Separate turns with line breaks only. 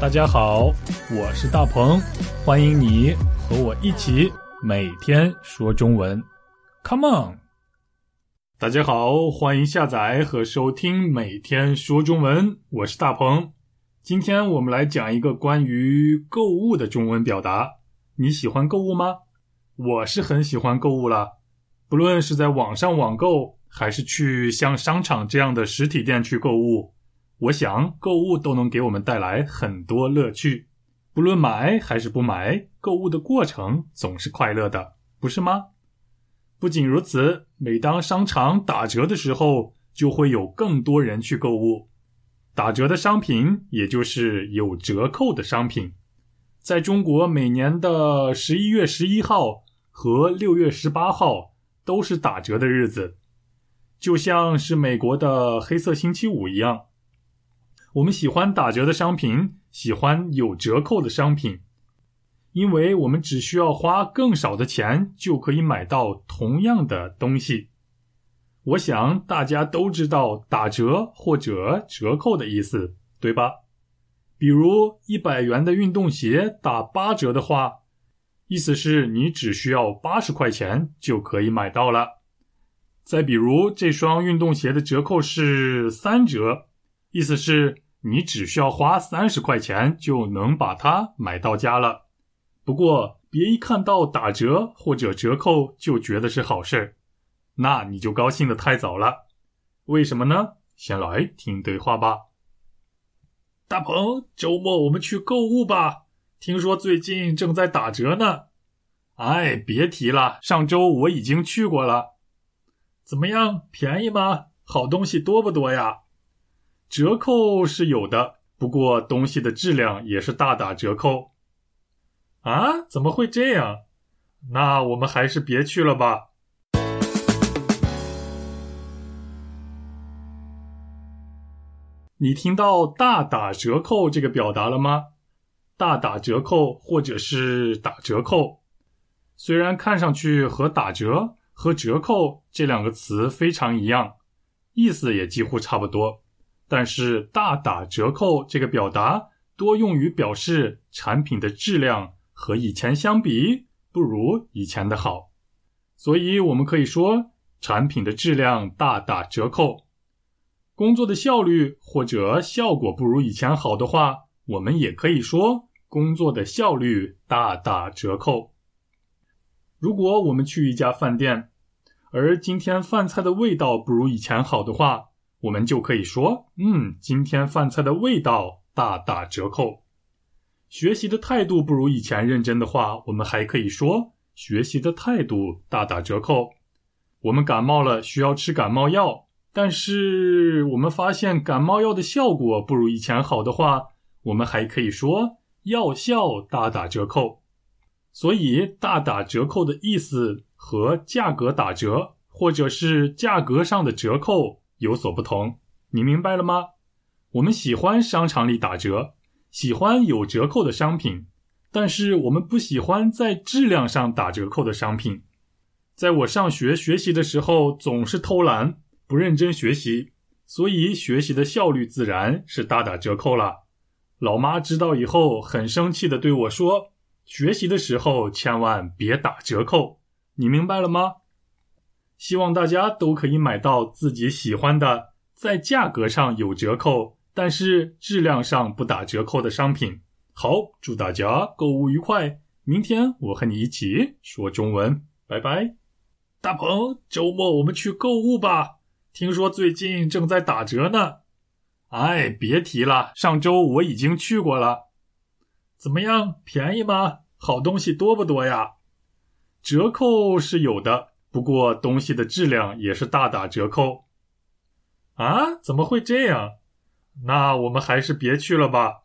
大家好，我是大鹏，欢迎你和我一起每天说中文，Come on！大家好，欢迎下载和收听每天说中文，我是大鹏。今天我们来讲一个关于购物的中文表达。你喜欢购物吗？我是很喜欢购物了，不论是在网上网购，还是去像商场这样的实体店去购物。我想，购物都能给我们带来很多乐趣，不论买还是不买，购物的过程总是快乐的，不是吗？不仅如此，每当商场打折的时候，就会有更多人去购物。打折的商品，也就是有折扣的商品，在中国每年的十一月十一号和六月十八号都是打折的日子，就像是美国的黑色星期五一样。我们喜欢打折的商品，喜欢有折扣的商品，因为我们只需要花更少的钱就可以买到同样的东西。我想大家都知道打折或者折扣的意思，对吧？比如一百元的运动鞋打八折的话，意思是你只需要八十块钱就可以买到了。再比如这双运动鞋的折扣是三折。意思是你只需要花三十块钱就能把它买到家了。不过别一看到打折或者折扣就觉得是好事那你就高兴的太早了。为什么呢？先来听对话吧。大鹏，周末我们去购物吧，听说最近正在打折呢。哎，别提了，上周我已经去过了。怎么样，便宜吗？好东西多不多呀？折扣是有的，不过东西的质量也是大打折扣。啊？怎么会这样？那我们还是别去了吧。你听到“大打折扣”这个表达了吗？大打折扣或者是打折扣，虽然看上去和打折和折扣这两个词非常一样，意思也几乎差不多。但是“大打折扣”这个表达多用于表示产品的质量和以前相比不如以前的好，所以我们可以说产品的质量大打折扣。工作的效率或者效果不如以前好的话，我们也可以说工作的效率大打折扣。如果我们去一家饭店，而今天饭菜的味道不如以前好的话，我们就可以说，嗯，今天饭菜的味道大打折扣。学习的态度不如以前认真的话，我们还可以说学习的态度大打折扣。我们感冒了，需要吃感冒药，但是我们发现感冒药的效果不如以前好的话，我们还可以说药效大打折扣。所以，大打折扣的意思和价格打折或者是价格上的折扣。有所不同，你明白了吗？我们喜欢商场里打折，喜欢有折扣的商品，但是我们不喜欢在质量上打折扣的商品。在我上学学习的时候，总是偷懒，不认真学习，所以学习的效率自然是大打折扣了。老妈知道以后，很生气的对我说：“学习的时候千万别打折扣。”你明白了吗？希望大家都可以买到自己喜欢的，在价格上有折扣，但是质量上不打折扣的商品。好，祝大家购物愉快！明天我和你一起说中文，拜拜。大鹏，周末我们去购物吧，听说最近正在打折呢。哎，别提了，上周我已经去过了。怎么样，便宜吗？好东西多不多呀？折扣是有的。不过东西的质量也是大打折扣，啊？怎么会这样？那我们还是别去了吧。